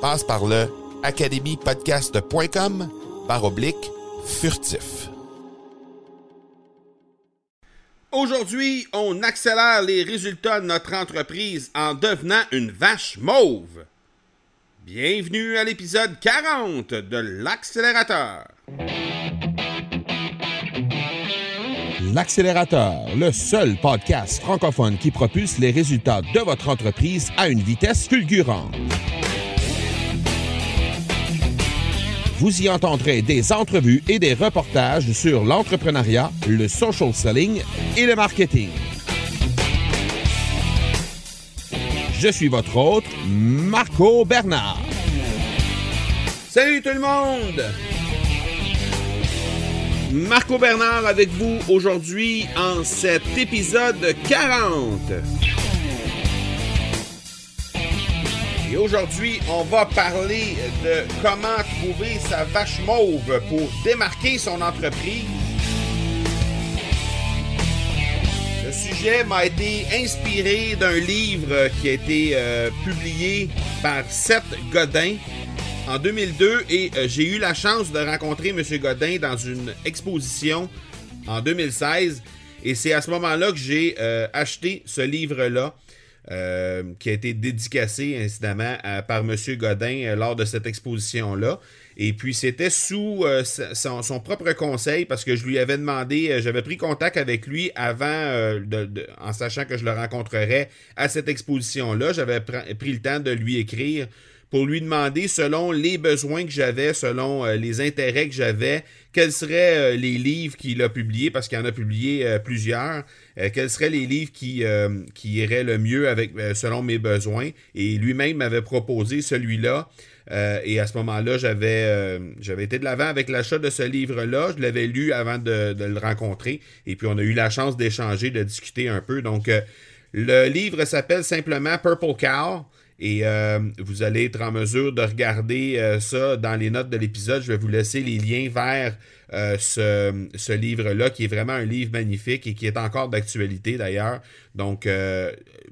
Passe par le academypodcast.com par oblique furtif. Aujourd'hui, on accélère les résultats de notre entreprise en devenant une vache mauve. Bienvenue à l'épisode 40 de l'accélérateur. L'accélérateur, le seul podcast francophone qui propulse les résultats de votre entreprise à une vitesse fulgurante. Vous y entendrez des entrevues et des reportages sur l'entrepreneuriat, le social selling et le marketing. Je suis votre hôte, Marco Bernard. Salut tout le monde! Marco Bernard avec vous aujourd'hui en cet épisode 40. Et aujourd'hui, on va parler de comment sa vache mauve pour démarquer son entreprise. Le sujet m'a été inspiré d'un livre qui a été euh, publié par Seth Godin en 2002 et euh, j'ai eu la chance de rencontrer M. Godin dans une exposition en 2016 et c'est à ce moment-là que j'ai euh, acheté ce livre-là. Euh, qui a été dédicacé incidemment par M. Godin lors de cette exposition-là. Et puis c'était sous son, propre conseil parce que je lui avais demandé, j'avais pris contact avec lui avant, en sachant que je le rencontrerais à cette exposition-là. J'avais pris le temps de lui écrire pour lui demander, selon les besoins que j'avais, selon euh, les intérêts que j'avais, quels seraient euh, les livres qu'il a publiés, parce qu'il en a publié euh, plusieurs, quels seraient les livres qui, qui iraient le mieux avec, selon mes besoins. Et lui-même m'avait proposé celui-là. et à ce moment-là, j'avais, j'avais été de l'avant avec l'achat de ce livre-là. Je l'avais lu avant de, de, le rencontrer. Et puis, on a eu la chance d'échanger, de discuter un peu. Donc, le livre s'appelle simplement Purple Cow. Et euh, vous allez être en mesure de regarder euh, ça dans les notes de l'épisode. Je vais vous laisser les liens vers euh, ce, livre-là, qui est vraiment un livre magnifique et qui est encore d'actualité d'ailleurs. Donc,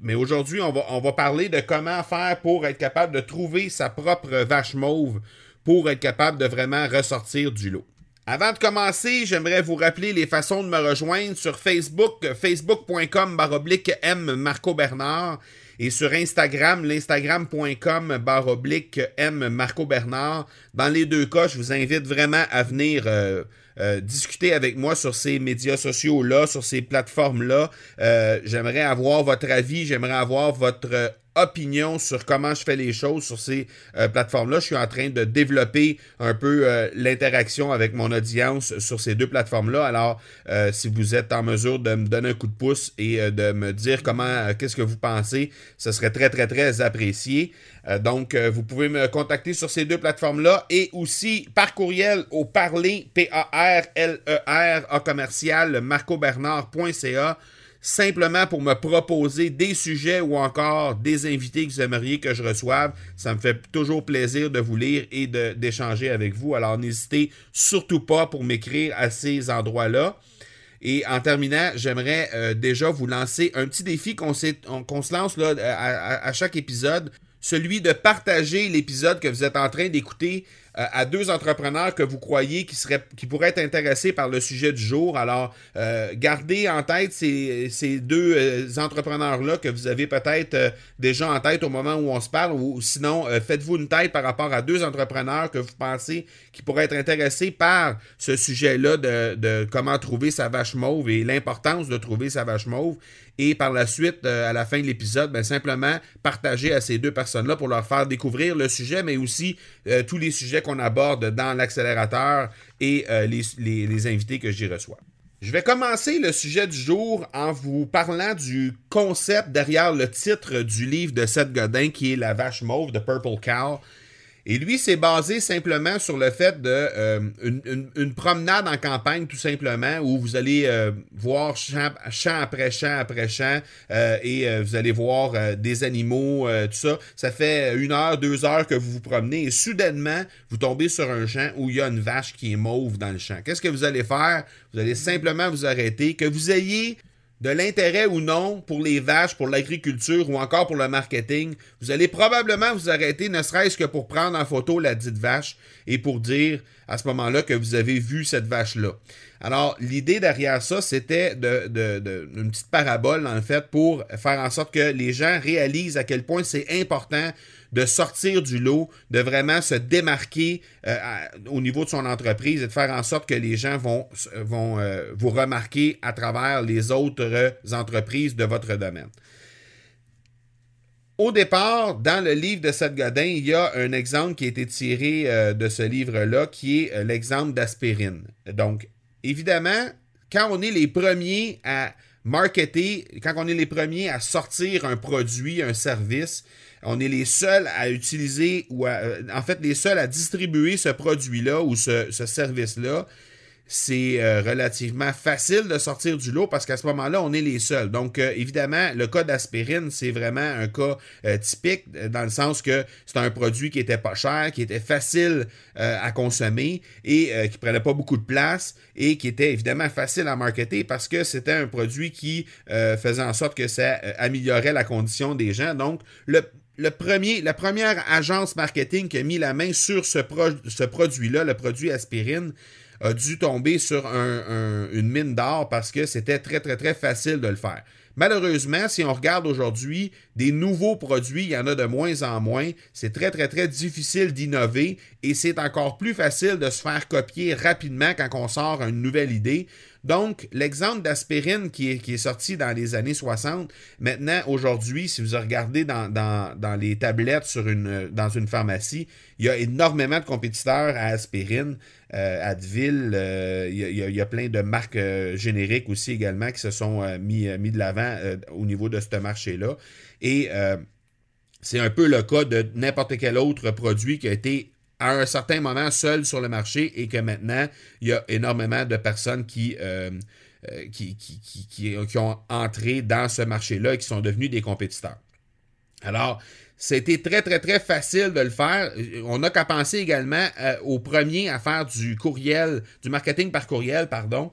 mais aujourd'hui, on va, on va parler de comment faire pour être capable de trouver sa propre vache mauve pour être capable de vraiment ressortir du lot. Avant de commencer, j'aimerais vous rappeler les façons de me rejoindre sur Facebook, facebook.com baroblique M Marco Bernard et sur Instagram, l'instagram.com barre oblique M Marco Bernard. Dans les deux cas, je vous invite vraiment à venir euh, euh, discuter avec moi sur ces médias sociaux-là, sur ces plateformes-là. Euh, j'aimerais avoir votre avis, j'aimerais avoir votre opinion sur comment je fais les choses sur ces euh, plateformes-là. Je suis en train de développer un peu euh, l'interaction avec mon audience sur ces deux plateformes-là. Alors, euh, si vous êtes en mesure de me donner un coup de pouce et de me dire comment, qu'est-ce que vous pensez, ce serait très, très, très apprécié. donc, vous pouvez me contacter sur ces deux plateformes-là et aussi par courriel au parler, P-A-R-L-E-R, A commercial, marcobernard.ca simplement pour me proposer des sujets ou encore des invités que vous aimeriez que je reçoive. Ça me fait toujours plaisir de vous lire et d'échanger avec vous. Alors n'hésitez surtout pas pour m'écrire à ces endroits-là. Et en terminant, j'aimerais euh, déjà vous lancer un petit défi qu'on se lance à, chaque épisode, celui de partager l'épisode que vous êtes en train d'écouter euh, à deux entrepreneurs que vous croyez qui, seraient, qui pourraient être intéressés par le sujet du jour. Alors, euh, gardez en tête ces, deux euh, entrepreneurs-là que vous avez peut-être déjà en tête au moment où on se parle, ou sinon, faites-vous une tête par rapport à deux entrepreneurs que vous pensez qui pourraient être intéressés par ce sujet-là de comment trouver sa vache mauve et l'importance de trouver sa vache mauve et par la suite, à la fin de l'épisode, ben, simplement partager à ces deux personnes-là pour leur faire découvrir le sujet, mais aussi tous les sujets qu'on aborde dans l'accélérateur et euh, les, invités que j'y reçois. Je vais commencer le sujet du jour en vous parlant du concept derrière le titre du livre de Seth Godin qui est La vache mauve de Purple Cow. Et lui, c'est basé simplement sur le fait de euh, une, promenade en campagne, tout simplement, où vous allez euh, voir champ, après champ après champ, euh, et vous allez voir des animaux, tout ça. Ça fait une heure, deux heures que vous vous promenez, et soudainement, vous tombez sur un champ où il y a une vache qui est mauve dans le champ. Qu'est-ce que vous allez faire? Vous allez simplement vous arrêter, que vous ayez de l'intérêt ou non pour les vaches, pour l'agriculture ou encore pour le marketing, vous allez probablement vous arrêter, ne serait-ce que pour prendre en photo la dite vache et pour dire à ce moment-là que vous avez vu cette vache-là. Alors, l'idée derrière ça, c'était de, de, une petite parabole, en fait, pour faire en sorte que les gens réalisent à quel point c'est important de sortir du lot, de vraiment se démarquer euh, au niveau de son entreprise et de faire en sorte que les gens vont, vont euh, vous remarquer à travers les autres entreprises de votre domaine. Au départ, dans le livre de Seth Godin, il y a un exemple qui a été tiré euh, de ce livre-là, qui est l'exemple d'aspirine. Donc, évidemment, quand on est les premiers à marketer, quand on est les premiers à sortir un produit, un service, on est les seuls à utiliser ou euh, en fait les seuls à distribuer ce produit-là ou ce service-là c'est euh, relativement facile de sortir du lot parce qu'à ce moment-là, on est les seuls. Donc, euh, évidemment, le cas d'aspirine, c'est vraiment un cas euh, typique dans le sens que c'est un produit qui était pas cher, qui était facile à consommer et qui prenait pas beaucoup de place et qui était évidemment facile à marketer parce que c'était un produit qui faisait en sorte que ça améliorait la condition des gens. Donc, le, le premier, la première agence marketing qui a mis la main sur ce, ce produit-là, le produit aspirine, a dû tomber sur une mine d'or parce que c'était très, très, très facile de le faire. Malheureusement, si on regarde aujourd'hui des nouveaux produits, il y en a de moins en moins. C'est très, très, très difficile d'innover et c'est encore plus facile de se faire copier rapidement quand on sort une nouvelle idée. Donc, l'exemple d'aspirine qui est, sorti dans les années 60, maintenant, aujourd'hui, si vous regardez dans, les tablettes dans une pharmacie, il y a énormément de compétiteurs à aspirine. Euh, Advil, euh, il, y a, plein de marques euh, génériques aussi également qui se sont mis, mis de l'avant au niveau de ce marché-là. Et c'est un peu le cas de n'importe quel autre produit qui a été à un certain moment seul sur le marché et que maintenant, il y a énormément de personnes qui, euh, euh, qui, qui, qui, ont entré dans ce marché-là et qui sont devenus des compétiteurs. Alors, c'était très, très, très facile de le faire. On n'a qu'à penser également euh, aux premiers à faire du courriel, du marketing par courriel, pardon.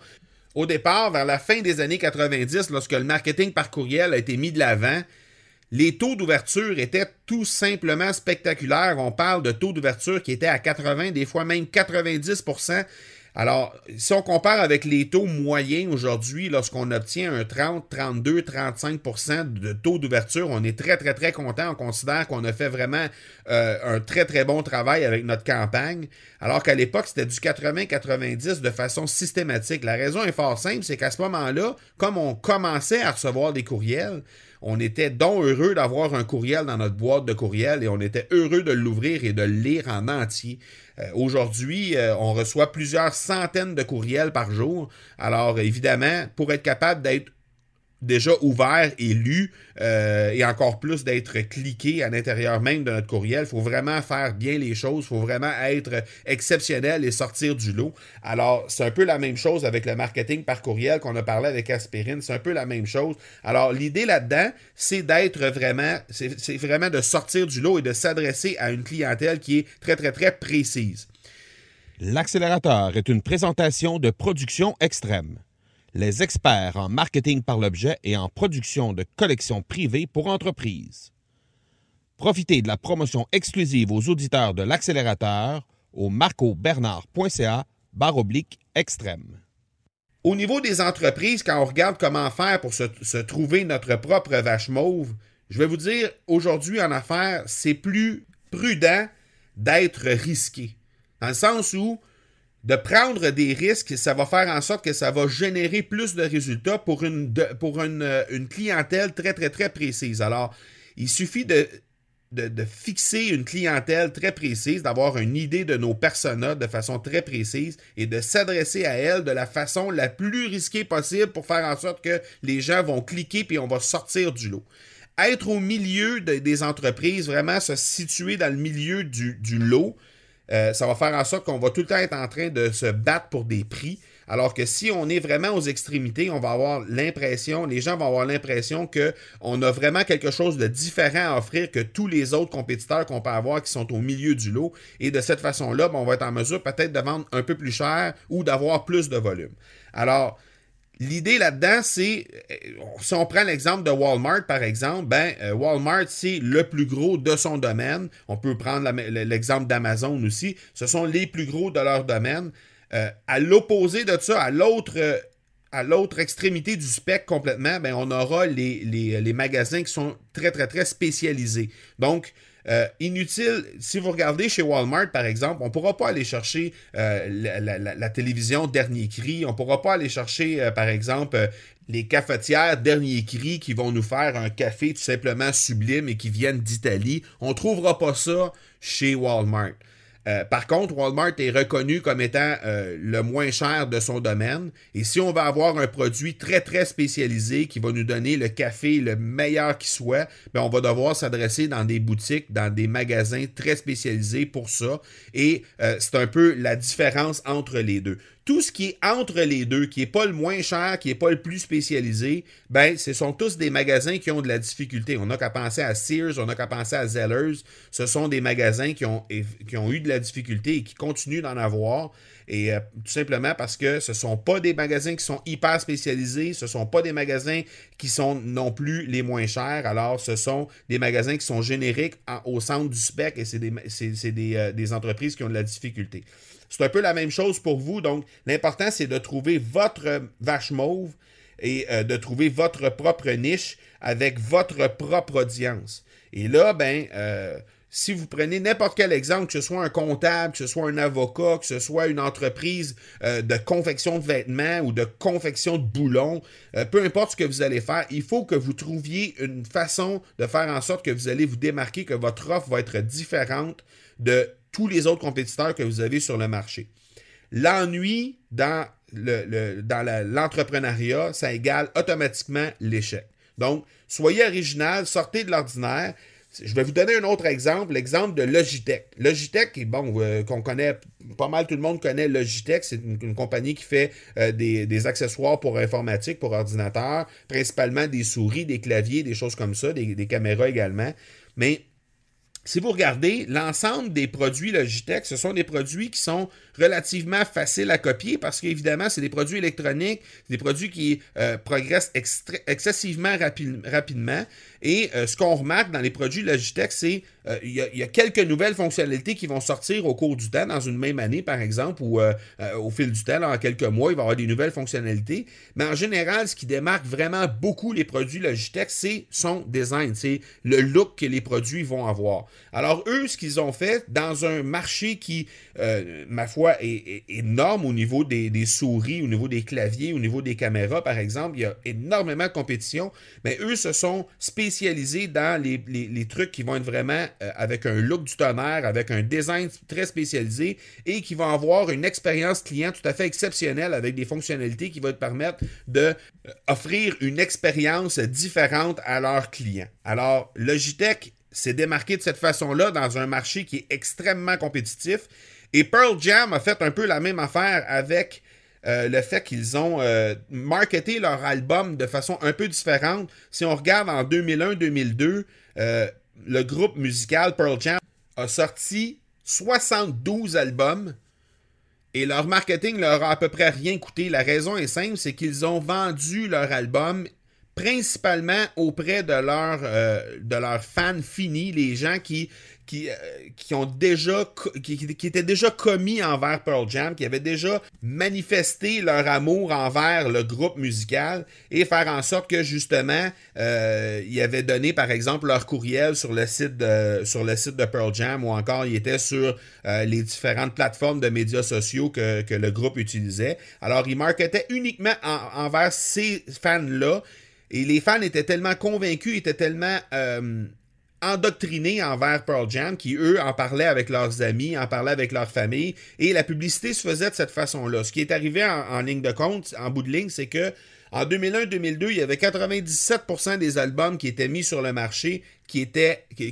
Au départ, vers la fin des années 90, lorsque le marketing par courriel a été mis de l'avant, les taux d'ouverture étaient tout simplement spectaculaires. On parle de taux d'ouverture qui étaient à 80, des fois même 90 alors, si on compare avec les taux moyens aujourd'hui, lorsqu'on obtient un 30, 32, 35% de taux d'ouverture, on est très, très, très content. On considère qu'on a fait vraiment euh, un très, très bon travail avec notre campagne. Alors qu'à l'époque, c'était du 80-90 de façon systématique. La raison est fort simple, c'est qu'à ce moment-là, comme on commençait à recevoir des courriels, on était donc heureux d'avoir un courriel dans notre boîte de courriel et on était heureux de l'ouvrir et de le lire en entier. Euh, aujourd'hui, euh, on reçoit plusieurs centaines de courriels par jour. Alors, évidemment, pour être capable d'être déjà ouvert et lu euh, et encore plus d'être cliqué à l'intérieur même de notre courriel. Il faut vraiment faire bien les choses, il faut vraiment être exceptionnel et sortir du lot. Alors, c'est un peu la même chose avec le marketing par courriel qu'on a parlé avec Aspirine, c'est un peu la même chose. Alors, l'idée là-dedans, c'est d'être vraiment, c'est vraiment de sortir du lot et de s'adresser à une clientèle qui est très, très, très précise. L'accélérateur est une présentation de production extrême. Les experts en marketing par l'objet et en production de collections privées pour entreprises. Profitez de la promotion exclusive aux auditeurs de l'accélérateur au marcobernard.ca oblique extrême. Au niveau des entreprises, quand on regarde comment faire pour se, se trouver notre propre vache mauve, je vais vous dire, aujourd'hui en affaires, c'est plus prudent d'être risqué. Dans le sens où de prendre des risques, ça va faire en sorte que ça va générer plus de résultats pour une, une clientèle très, très, très précise. Alors, il suffit de, fixer une clientèle très précise, d'avoir une idée de nos personas de façon très précise et de s'adresser à elles de la façon la plus risquée possible pour faire en sorte que les gens vont cliquer puis on va sortir du lot. Être au milieu de, des entreprises, vraiment se situer dans le milieu du lot, euh, ça va faire en sorte qu'on va tout le temps être en train de se battre pour des prix. Alors que si on est vraiment aux extrémités, on va avoir l'impression, les gens vont avoir l'impression qu'on a vraiment quelque chose de différent à offrir que tous les autres compétiteurs qu'on peut avoir qui sont au milieu du lot. Et de cette façon-là, ben, on va être en mesure peut-être de vendre un peu plus cher ou d'avoir plus de volume. Alors, L'idée là-dedans, c'est, euh, si on prend l'exemple de Walmart, par exemple, ben, euh, Walmart, c'est le plus gros de son domaine. On peut prendre l'exemple d'Amazon aussi. Ce sont les plus gros de leur domaine. Euh, à l'opposé de ça, à l'autre extrémité du spectre complètement, ben, on aura les, les, les, magasins qui sont très, très, très spécialisés. Donc, euh, inutile, si vous regardez chez Walmart, par exemple, on ne pourra pas aller chercher euh, la, télévision dernier cri, on ne pourra pas aller chercher, euh, par exemple, les cafetières dernier cri qui vont nous faire un café tout simplement sublime et qui viennent d'Italie. On ne trouvera pas ça chez Walmart. Euh, par contre, Walmart est reconnu comme étant euh, le moins cher de son domaine. Et si on va avoir un produit très, très spécialisé qui va nous donner le café le meilleur qui soit, ben on va devoir s'adresser dans des boutiques, dans des magasins très spécialisés pour ça. Et euh, c'est un peu la différence entre les deux tout ce qui est entre les deux, qui n'est pas le moins cher, qui n'est pas le plus spécialisé, ben, ce sont tous des magasins qui ont de la difficulté. On n'a qu'à penser à Sears, on n'a qu'à penser à Zellers. Ce sont des magasins qui ont, eu de la difficulté et qui continuent d'en avoir. Et euh, tout simplement parce que ce ne sont pas des magasins qui sont hyper spécialisés, ce ne sont pas des magasins qui sont non plus les moins chers. Alors, ce sont des magasins qui sont génériques au centre du spec et c'est des, euh, des entreprises qui ont de la difficulté. C'est un peu la même chose pour vous. Donc, l'important, c'est de trouver votre vache mauve et euh, de trouver votre propre niche avec votre propre audience. Et là, ben, euh, si vous prenez n'importe quel exemple, que ce soit un comptable, que ce soit un avocat, que ce soit une entreprise euh, de confection de vêtements ou de confection de boulons, peu importe ce que vous allez faire, il faut que vous trouviez une façon de faire en sorte que vous allez vous démarquer, que votre offre va être différente de tous les autres compétiteurs que vous avez sur le marché. L'ennui dans l'entrepreneuriat, ça égale automatiquement l'échec. Donc, soyez original, sortez de l'ordinaire. Je vais vous donner un autre exemple, l'exemple de Logitech. Logitech, bon, euh, qu'on connaît, pas mal tout le monde connaît Logitech, c'est une, compagnie qui fait euh, des, accessoires pour informatique, pour ordinateur, principalement des souris, des claviers, des choses comme ça, des, des caméras également. Mais si vous regardez l'ensemble des produits Logitech, ce sont des produits qui sont relativement faciles à copier parce qu'évidemment, c'est des produits électroniques, des produits qui euh, progressent excessivement rapidement. Et euh, ce qu'on remarque dans les produits Logitech, c'est qu'il euh, y, a quelques nouvelles fonctionnalités qui vont sortir au cours du temps, dans une même année, par exemple, ou au fil du temps, en quelques mois, il va y avoir des nouvelles fonctionnalités. Mais en général, ce qui démarque vraiment beaucoup les produits Logitech, c'est son design, c'est le look que les produits vont avoir. Alors, eux, ce qu'ils ont fait dans un marché qui, ma foi, est, énorme au niveau des, souris, au niveau des claviers, au niveau des caméras, par exemple, il y a énormément de compétition, mais eux se sont spécialisés dans les, trucs qui vont être vraiment euh, avec un look du tonnerre, avec un design très spécialisé et qui vont avoir une expérience client tout à fait exceptionnelle avec des fonctionnalités qui vont te permettre d'offrir euh, une expérience différente à leurs clients. Alors, Logitech s'est démarqué de cette façon-là dans un marché qui est extrêmement compétitif. Et Pearl Jam a fait un peu la même affaire avec euh, le fait qu'ils ont euh, marketé leur album de façon un peu différente. Si on regarde en 2001-2002, euh, le groupe musical Pearl Jam a sorti 72 albums Et leur marketing leur a à peu près rien coûté. La raison est simple, c'est qu'ils ont vendu leur album principalement auprès de leurs de leurs fans finis, les gens qui qui, euh, qui ont déjà qui, qui, étaient déjà commis envers Pearl Jam, qui avaient déjà manifesté leur amour envers le groupe musical et faire en sorte que justement euh, ils avaient donné par exemple leur courriel sur le site de sur le site de Pearl Jam ou encore ils étaient sur euh, les différentes plateformes de médias sociaux que, que, le groupe utilisait. Alors ils marketaient uniquement envers ces fans là et les fans étaient tellement convaincus, étaient tellement endoctrinés envers Pearl Jam, qui eux en parlaient avec leurs amis, en parlaient avec leur famille, et la publicité se faisait de cette façon-là. Ce qui est arrivé en, ligne de compte, en bout de ligne, c'est que en 2001-2002, il y avait 97% des albums qui étaient mis sur le marché qui,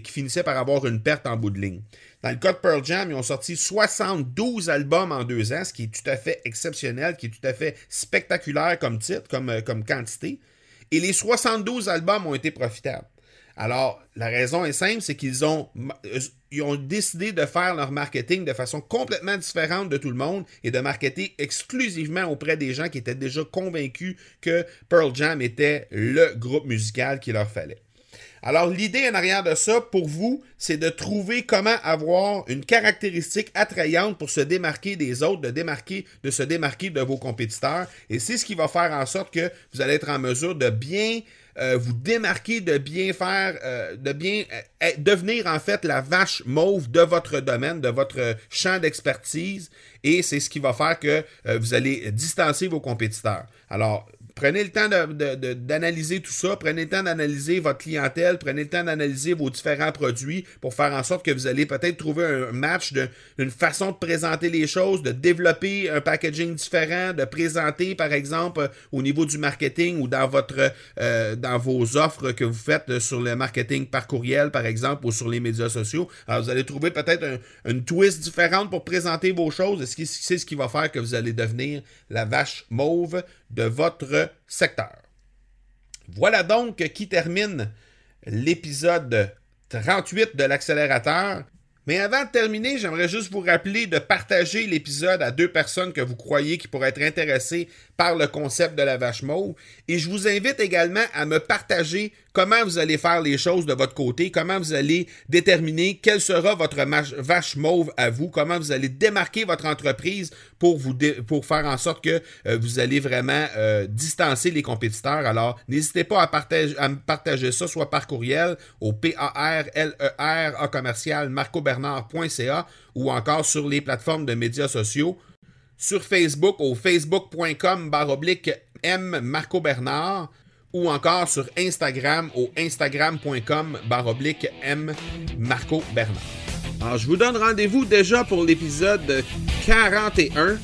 finissaient par avoir une perte en bout de ligne. Dans le cas de Pearl Jam, ils ont sorti 72 albums en deux ans, ce qui est tout à fait exceptionnel, qui est tout à fait spectaculaire comme titre, comme, euh, comme quantité. Et les 72 albums ont été profitables. Alors, la raison est simple, c'est qu'ils ont, décidé de faire leur marketing de façon complètement différente de tout le monde et de marketer exclusivement auprès des gens qui étaient déjà convaincus que Pearl Jam était le groupe musical qu'il leur fallait. Alors, l'idée en arrière de ça, pour vous, c'est de trouver comment avoir une caractéristique attrayante pour se démarquer des autres, de démarquer, de se démarquer de vos compétiteurs. Et c'est ce qui va faire en sorte que vous allez être en mesure de bien euh, vous démarquer, de bien faire, euh, de bien euh, devenir en fait la vache mauve de votre domaine, de votre champ d'expertise. Et c'est ce qui va faire que vous allez distancer vos compétiteurs. Alors, Prenez le temps d'analyser tout ça, prenez le temps d'analyser votre clientèle, prenez le temps d'analyser vos différents produits pour faire en sorte que vous allez peut-être trouver un match, de, une façon de présenter les choses, de développer un packaging différent, de présenter par exemple au niveau du marketing ou dans votre euh, dans vos offres que vous faites sur le marketing par courriel par exemple ou sur les médias sociaux. Alors vous allez trouver peut-être une twist différente pour présenter vos choses. C'est ce qui va faire que vous allez devenir la vache mauve de votre secteur. Voilà donc qui termine l'épisode 38 de l'accélérateur. Mais avant de terminer, j'aimerais juste vous rappeler de partager l'épisode à deux personnes que vous croyez qui pourraient être intéressées par le concept de la vache mauve. Et je vous invite également à me partager comment vous allez faire les choses de votre côté, comment vous allez déterminer quelle sera votre vache mauve à vous, comment vous allez démarquer votre entreprise pour, faire en sorte que euh, vous allez vraiment euh, distancer les compétiteurs. Alors, n'hésitez pas à, me partager ça, soit par courriel au P-A-R-L-E-R a commercial marcobernard.ca ou encore sur les plateformes de médias sociaux sur Facebook au facebook.com baroblique M Marco Bernard ou encore sur Instagram au instagram.com baroblique M Marco Bernard. Alors, je vous donne rendez-vous déjà pour l'épisode 41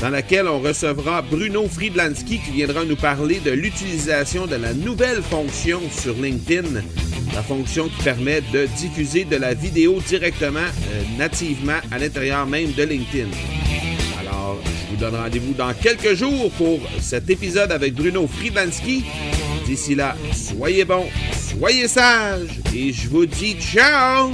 dans lequel on recevra Bruno Friedlanski qui viendra nous parler de l'utilisation de la nouvelle fonction sur LinkedIn, la fonction qui permet de diffuser de la vidéo directement, euh, nativement à l'intérieur même de LinkedIn. Donne rendez-vous dans quelques jours pour cet épisode avec Bruno Friedlanski. D'ici là, soyez bons, soyez sages et je vous dis ciao!